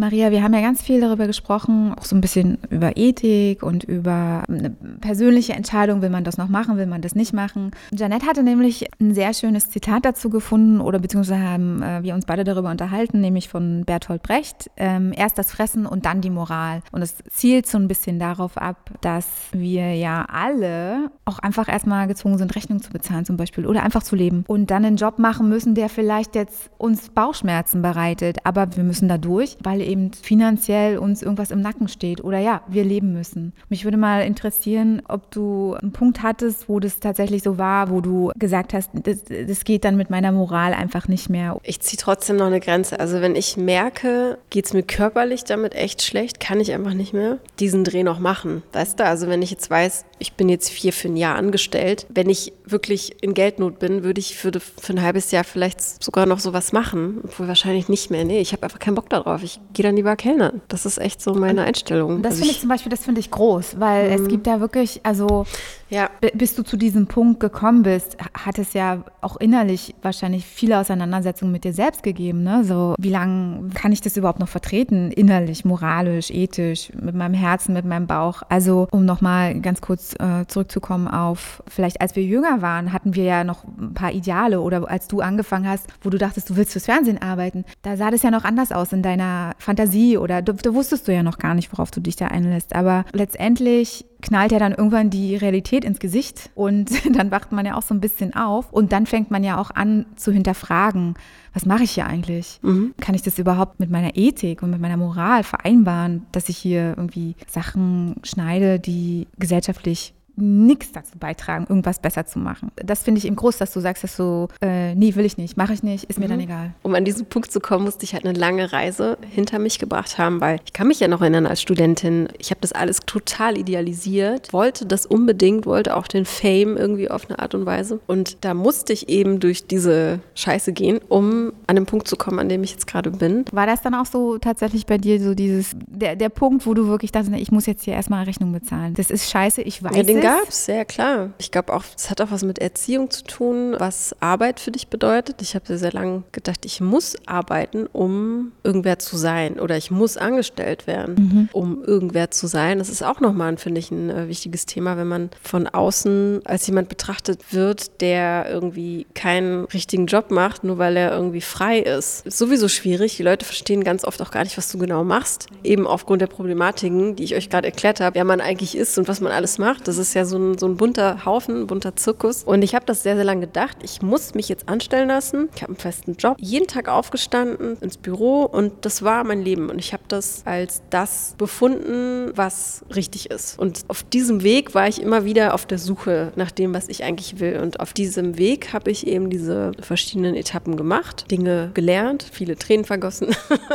Maria, wir haben ja ganz viel darüber gesprochen, auch so ein bisschen über Ethik und über eine persönliche Entscheidung, will man das noch machen, will man das nicht machen. Janette hatte nämlich ein sehr schönes Zitat dazu gefunden oder beziehungsweise haben äh, wir uns beide darüber unterhalten, nämlich von Bertolt Brecht. Ähm, erst das Fressen und dann die Moral. Und es zielt so ein bisschen darauf ab, dass wir ja alle auch einfach erstmal gezwungen sind, Rechnung zu bezahlen zum Beispiel oder einfach zu leben und dann einen Job machen müssen, der vielleicht jetzt uns Bauchschmerzen bereitet, aber wir müssen da durch, weil weil eben finanziell uns irgendwas im Nacken steht oder ja, wir leben müssen. Mich würde mal interessieren, ob du einen Punkt hattest, wo das tatsächlich so war, wo du gesagt hast, das, das geht dann mit meiner Moral einfach nicht mehr. Ich ziehe trotzdem noch eine Grenze. Also wenn ich merke, geht es mir körperlich damit echt schlecht, kann ich einfach nicht mehr diesen Dreh noch machen. Weißt du, also wenn ich jetzt weiß, ich bin jetzt vier für ein Jahr angestellt, wenn ich wirklich in Geldnot bin, würde ich für, für ein halbes Jahr vielleicht sogar noch sowas machen. Obwohl wahrscheinlich nicht mehr. Nee, ich habe einfach keinen Bock darauf. Ich gehe dann lieber kellnern. Das ist echt so meine Einstellung. Das also finde ich zum Beispiel, das finde ich groß, weil mhm. es gibt ja wirklich, also ja. bis du zu diesem Punkt gekommen bist, hat es ja auch innerlich wahrscheinlich viele Auseinandersetzungen mit dir selbst gegeben. Ne? So, wie lange kann ich das überhaupt noch vertreten? Innerlich, moralisch, ethisch, mit meinem Herzen, mit meinem Bauch. Also, um nochmal ganz kurz äh, zurückzukommen auf, vielleicht als wir jünger waren, hatten wir ja noch ein paar Ideale oder als du angefangen hast, wo du dachtest, du willst fürs Fernsehen arbeiten, da sah das ja noch anders aus in deiner Fantasie oder da, da wusstest du ja noch gar nicht, worauf du dich da einlässt. Aber letztendlich knallt ja dann irgendwann die Realität ins Gesicht und dann wacht man ja auch so ein bisschen auf und dann fängt man ja auch an zu hinterfragen, was mache ich hier eigentlich? Mhm. Kann ich das überhaupt mit meiner Ethik und mit meiner Moral vereinbaren, dass ich hier irgendwie Sachen schneide, die gesellschaftlich nichts dazu beitragen, irgendwas besser zu machen. Das finde ich eben groß, dass du sagst, dass du, äh, nee, will ich nicht, mache ich nicht, ist mir mhm. dann egal. Um an diesen Punkt zu kommen, musste ich halt eine lange Reise hinter mich gebracht haben, weil ich kann mich ja noch erinnern als Studentin, ich habe das alles total idealisiert, wollte das unbedingt, wollte auch den Fame irgendwie auf eine Art und Weise. Und da musste ich eben durch diese Scheiße gehen, um an den Punkt zu kommen, an dem ich jetzt gerade bin. War das dann auch so tatsächlich bei dir so dieses, der, der Punkt, wo du wirklich dachtest, ich muss jetzt hier erstmal Rechnung bezahlen. Das ist scheiße, ich weiß ja, den gab es, ja klar. Ich glaube auch, es hat auch was mit Erziehung zu tun, was Arbeit für dich bedeutet. Ich habe sehr, sehr lange gedacht, ich muss arbeiten, um irgendwer zu sein oder ich muss angestellt werden, mhm. um irgendwer zu sein. Das ist auch nochmal, finde ich, ein äh, wichtiges Thema, wenn man von außen als jemand betrachtet wird, der irgendwie keinen richtigen Job macht, nur weil er irgendwie frei ist. Ist sowieso schwierig. Die Leute verstehen ganz oft auch gar nicht, was du genau machst. Eben aufgrund der Problematiken, die ich euch gerade erklärt habe, wer man eigentlich ist und was man alles macht. Das ist ja so ein, so ein bunter Haufen, ein bunter Zirkus. Und ich habe das sehr, sehr lange gedacht, ich muss mich jetzt anstellen lassen. Ich habe einen festen Job, jeden Tag aufgestanden ins Büro und das war mein Leben. Und ich habe das als das befunden, was richtig ist. Und auf diesem Weg war ich immer wieder auf der Suche nach dem, was ich eigentlich will. Und auf diesem Weg habe ich eben diese verschiedenen Etappen gemacht, Dinge gelernt, viele Tränen vergossen,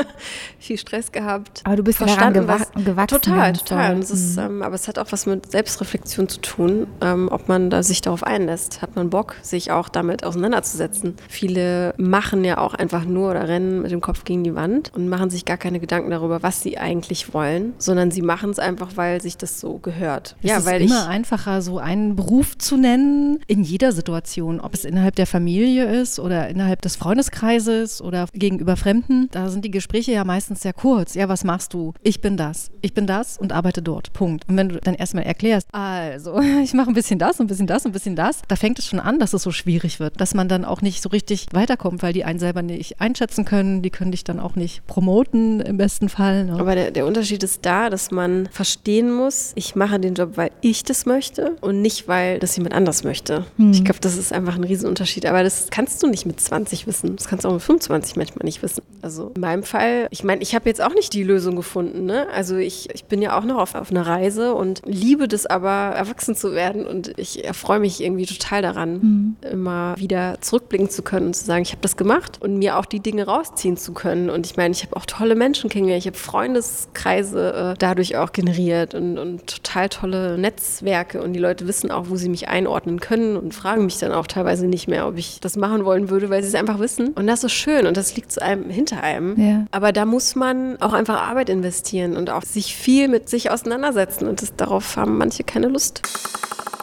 viel Stress gehabt. Aber du bist daran gewa gewachsen. Total, total. Ist, mhm. ähm, aber es hat auch was mit Selbstreflexion zu tun, ähm, ob man da sich darauf einlässt. Hat man Bock, sich auch damit auseinanderzusetzen? Viele machen ja auch einfach nur oder rennen mit dem Kopf gegen die Wand und machen sich gar keine Gedanken darüber, was sie eigentlich wollen, sondern sie machen es einfach, weil sich das so gehört. Es ja, ist weil immer ich, einfacher, so einen Beruf zu nennen in jeder Situation, ob es innerhalb der Familie ist oder innerhalb des Freundeskreises oder gegenüber Fremden. Da sind die Gespräche ja meistens sehr kurz. Ja, was machst du? Ich bin das. Ich bin das und arbeite dort. Punkt. Und wenn du dann erstmal erklärst, also ich mache ein bisschen das, ein bisschen das, ein bisschen das. Da fängt es schon an, dass es so schwierig wird, dass man dann auch nicht so richtig weiterkommt, weil die einen selber nicht einschätzen können. Die können dich dann auch nicht promoten im besten Fall. Ne? Aber der, der Unterschied ist da, dass man verstehen muss, ich mache den Job, weil ich das möchte und nicht, weil das jemand anders möchte. Hm. Ich glaube, das ist einfach ein Riesenunterschied. Aber das kannst du nicht mit 20 wissen. Das kannst du auch mit 25 manchmal nicht wissen. Also in meinem Fall, ich meine, ich habe jetzt auch nicht die Lösung gefunden. Ne? Also ich, ich bin ja auch noch auf, auf einer Reise und liebe das aber, erwachsen zu werden. Und ich erfreue mich irgendwie total daran, mhm. immer wieder zurückblicken zu können und zu sagen, ich habe das gemacht und mir auch die Dinge rausziehen zu können. Und ich meine, ich habe auch tolle Menschen kennengelernt, ich habe Freundeskreise äh, dadurch auch generiert und, und total tolle Netzwerke. Und die Leute wissen auch, wo sie mich einordnen können und fragen mich dann auch teilweise nicht mehr, ob ich das machen wollen würde, weil sie es einfach wissen. Und das ist schön und das liegt zu einem hinter einem. Ja. Aber da muss man auch einfach Arbeit investieren und auch sich viel mit sich auseinandersetzen. Und das, darauf haben manche keine Lust. podcast.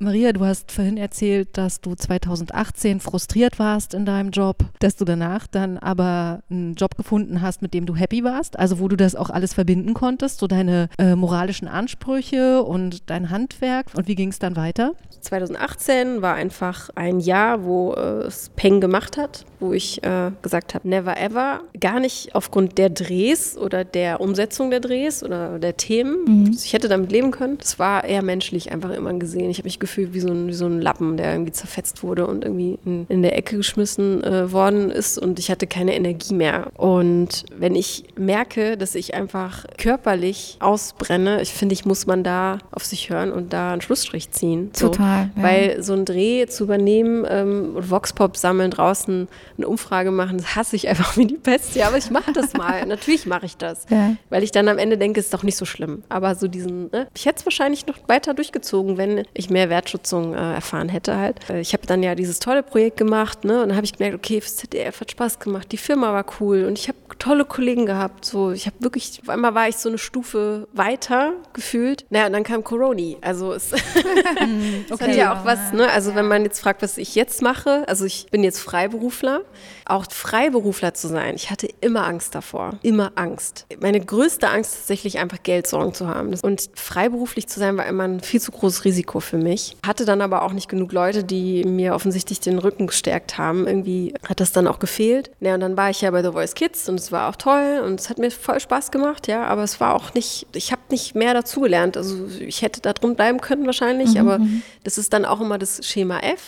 Maria, du hast vorhin erzählt, dass du 2018 frustriert warst in deinem Job, dass du danach dann aber einen Job gefunden hast, mit dem du happy warst, also wo du das auch alles verbinden konntest, so deine äh, moralischen Ansprüche und dein Handwerk. Und wie ging es dann weiter? 2018 war einfach ein Jahr, wo äh, es Peng gemacht hat, wo ich äh, gesagt habe, never ever. Gar nicht aufgrund der Drehs oder der Umsetzung der Drehs oder der Themen. Mhm. Ich hätte damit leben können. Das war eher menschlich einfach immer gesehen. Ich habe mich gefühlt wie so, ein, wie so ein Lappen, der irgendwie zerfetzt wurde und irgendwie in, in der Ecke geschmissen äh, worden ist und ich hatte keine Energie mehr. Und wenn ich merke, dass ich einfach körperlich ausbrenne, ich finde, ich muss man da auf sich hören und da einen Schlussstrich ziehen. So. Total. Ja. Weil so ein Dreh zu übernehmen ähm, und Voxpop sammeln, draußen eine Umfrage machen, das hasse ich einfach wie die Peste. Aber ich mache das mal. Natürlich mache ich das. Ja. Weil ich dann am Ende denke, es ist doch nicht so schlimm. Aber so diesen, ne? ich hätte es wahrscheinlich noch weiter durchgezogen, wenn ich mehr Wert Wertschätzung äh, erfahren hätte halt. Äh, ich habe dann ja dieses tolle Projekt gemacht, ne? Und dann habe ich gemerkt, okay, fürs ZDF hat Spaß gemacht, die Firma war cool und ich habe tolle Kollegen gehabt. So, ich habe wirklich, auf einmal war ich so eine Stufe weiter gefühlt. Naja, und dann kam Coroni. Also es, mhm, okay. hat ja auch was, ne? Also wenn man jetzt fragt, was ich jetzt mache, also ich bin jetzt Freiberufler, auch Freiberufler zu sein, ich hatte immer Angst davor. Immer Angst. Meine größte Angst tatsächlich einfach Geldsorgen zu haben. Und freiberuflich zu sein war immer ein viel zu großes Risiko für mich Ich hatte dann aber auch nicht genug Leute, die mir offensichtlich den Rücken gestärkt haben. Irgendwie hat das dann auch gefehlt. Ja, und dann war ich ja bei The Voice Kids und es war auch toll und es hat mir voll Spaß gemacht, ja, aber es war auch nicht, ich habe nicht mehr dazugelernt. Also ich hätte da drum bleiben können wahrscheinlich, Mhm, aber das ist dann auch immer das Schema F.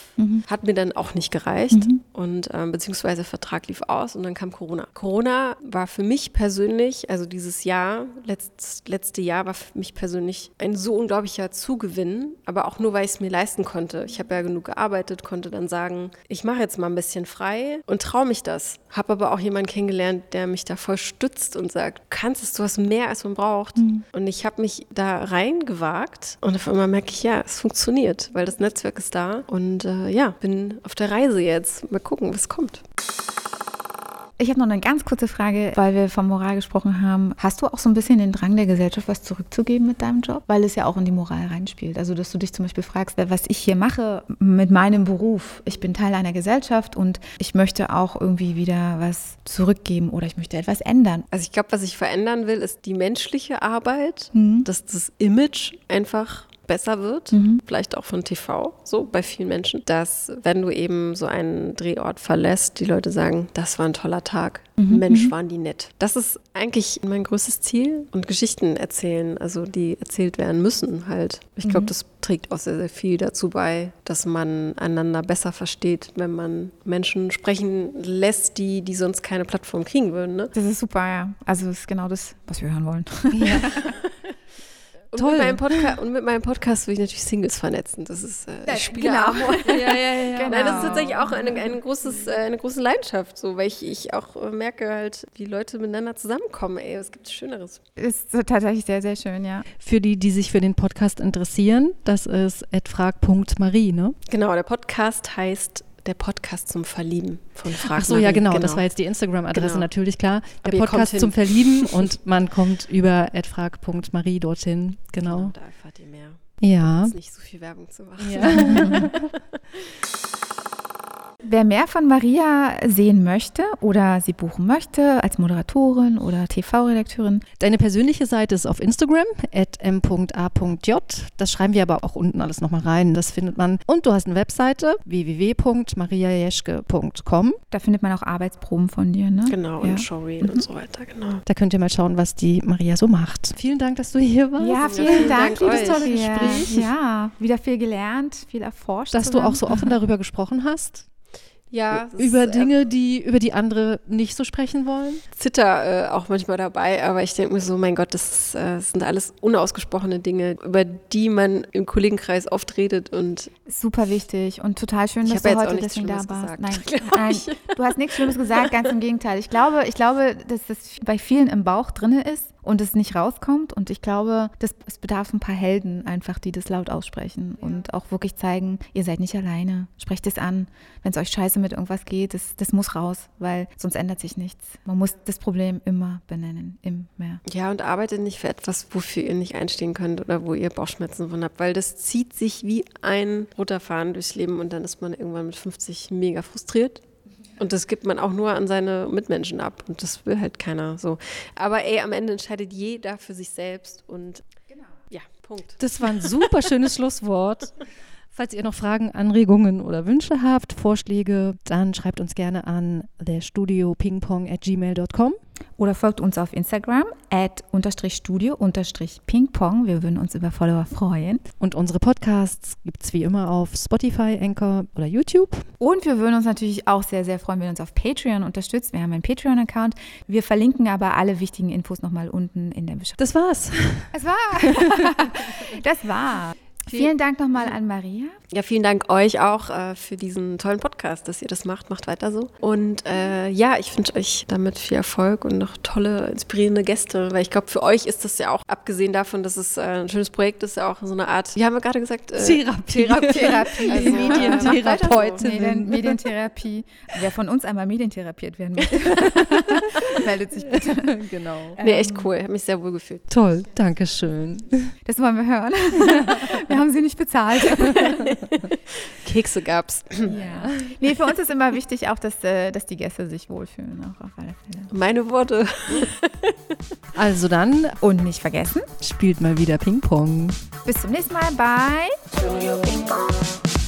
Hat mir dann auch nicht gereicht Mhm. und ähm, beziehungsweise Vertrag lief aus und dann kam Corona. Corona war für mich persönlich, also dieses Jahr, letzt, letzte Jahr war für mich persönlich ein so unglaublicher Zugewinn, aber auch nur, weil ich es mir leisten konnte. Ich habe ja genug gearbeitet, konnte dann sagen, ich mache jetzt mal ein bisschen frei und traue mich das. Habe aber auch jemanden kennengelernt, der mich da voll stützt und sagt, du kannst es, du hast mehr, als man braucht. Und ich habe mich da reingewagt und auf einmal merke ich, ja, es funktioniert, weil das Netzwerk ist da und äh, ja, bin auf der Reise jetzt. Mal gucken, was kommt. Ich habe noch eine ganz kurze Frage, weil wir von Moral gesprochen haben. Hast du auch so ein bisschen den Drang der Gesellschaft, was zurückzugeben mit deinem Job? Weil es ja auch in die Moral reinspielt. Also, dass du dich zum Beispiel fragst, was ich hier mache mit meinem Beruf. Ich bin Teil einer Gesellschaft und ich möchte auch irgendwie wieder was zurückgeben oder ich möchte etwas ändern. Also ich glaube, was ich verändern will, ist die menschliche Arbeit, Mhm. dass das Image einfach besser wird, vielleicht auch von TV, so bei vielen Menschen, dass wenn du eben so einen Drehort verlässt, die Leute sagen, das war ein toller Tag, Mensch, waren die nett. Das ist eigentlich mein größtes Ziel und Geschichten erzählen, also die erzählt werden müssen halt. Ich glaube, das trägt auch sehr, sehr viel dazu bei, dass man einander besser versteht, wenn man Menschen sprechen lässt, die, die sonst keine Plattform kriegen würden. Ne? Das ist super, ja. Also, das ist genau das, was wir hören wollen. Und Toll. Mit meinem Podca und mit meinem Podcast will ich natürlich Singles vernetzen. Das ist äh, Ja, ich spiele genau. Amor. ja, ja, ja. Genau. Nein, das ist tatsächlich auch eine, eine, großes, äh, eine große Leidenschaft, so, weil ich, ich auch äh, merke halt, wie Leute miteinander zusammenkommen. Ey, was gibt Schöneres? Ist tatsächlich sehr, sehr schön, ja. Für die, die sich für den Podcast interessieren, das ist frag.marie, ne? Genau, der Podcast heißt der Podcast zum Verlieben von Frag Ach so, ja, Marie. genau, Das war jetzt die Instagram-Adresse Genau. natürlich klar. Der Podcast zum Verlieben und man kommt über frag.marie dorthin. Genau, Genau. da erfahrt ihr mehr. Ja. Jetzt nicht so viel Werbung zu machen. ja. Wer mehr von Maria sehen möchte oder sie buchen möchte als Moderatorin oder TV-Redakteurin, Deine persönliche Seite ist auf Instagram, m.a.j. Das schreiben wir aber auch unten alles nochmal rein. Das findet man. Und du hast eine Webseite, www.mariajeschke.com. da findet man auch Arbeitsproben von dir, ne? Genau, Ja. und Showreel und so weiter, genau. Da könnt ihr mal schauen, was die Maria so macht. Vielen Dank, dass du hier warst. Ja, vielen, vielen Dank, liebes euch. tolle Gespräch. Ja, wieder viel gelernt, viel erforscht. Dass du zusammen. auch so offen darüber gesprochen hast. Ja, über ist, äh, Dinge, die über die andere nicht so sprechen wollen. Zitter äh, auch manchmal dabei, aber ich denke mir so, mein Gott, das, äh, das sind alles unausgesprochene Dinge, über die man im Kollegenkreis oft redet und Super wichtig und total schön, Ich dass du heute deswegen da warst. Nein, nein, du hast nichts Schlimmes gesagt, ganz im Gegenteil. Ich glaube, ich glaube, dass das bei vielen im Bauch drinne ist und es nicht rauskommt. Und ich glaube, das, es bedarf ein paar Helden einfach, die das laut aussprechen und auch wirklich zeigen, ihr seid nicht alleine. Sprecht es an. Wenn es euch scheiße mit irgendwas geht, das, das muss raus, weil sonst ändert sich nichts. Man muss das Problem immer benennen, immer. ja, und arbeitet nicht für etwas, wofür ihr nicht einstehen könnt oder wo ihr Bauchschmerzen von habt, weil das zieht sich wie ein roter Faden durchs Leben und dann ist man irgendwann mit 50 mega frustriert. Und das gibt man auch nur an seine Mitmenschen ab. Und das will halt keiner so. Aber ey, am Ende entscheidet jeder für sich selbst und ja, Punkt. Das war ein super schönes Schlusswort. Falls ihr noch Fragen, Anregungen oder Wünsche habt, Vorschläge, dann schreibt uns gerne an thestudiopingpong@gmail.com. Oder folgt uns auf Instagram at unterstrich studio unterstrich pingpong. Wir würden uns über Follower freuen. Und unsere Podcasts gibt es wie immer auf Spotify, Anchor oder YouTube. Und wir würden uns natürlich auch sehr, sehr freuen, wenn ihr uns auf Patreon unterstützt. Wir haben einen Patreon-Account. Wir verlinken aber alle wichtigen Infos nochmal unten in der Beschreibung. Das war's. Das war. das war. Vielen Dank nochmal an Maria. Ja, vielen Dank euch auch äh, für diesen tollen Podcast, dass ihr das macht. Macht weiter so. Und äh, ja, ich wünsche euch damit viel Erfolg und noch tolle, inspirierende Gäste, weil ich glaube, für euch ist das ja auch, abgesehen davon, dass es äh, ein schönes Projekt ist, ja auch so eine Art, wie haben wir gerade gesagt? Äh, Therapie. Therapie. Also, Medientherapeutinnen. Medien, Medientherapie. Wer von uns einmal medientherapiert werden möchte, meldet sich bitte. genau. Nee, echt cool. Ich habe mich sehr wohl gefühlt. Toll, Dankeschön. Das wollen wir hören. Wir haben sie nicht bezahlt. Kekse gab's. ja. Nee, für uns ist immer wichtig auch, dass, äh, dass die Gäste sich wohlfühlen, auch auf alle Fälle. Meine Worte. Also dann Und nicht vergessen, spielt mal wieder Ping-Pong. bis zum nächsten Mal bei Studio Ping Pong.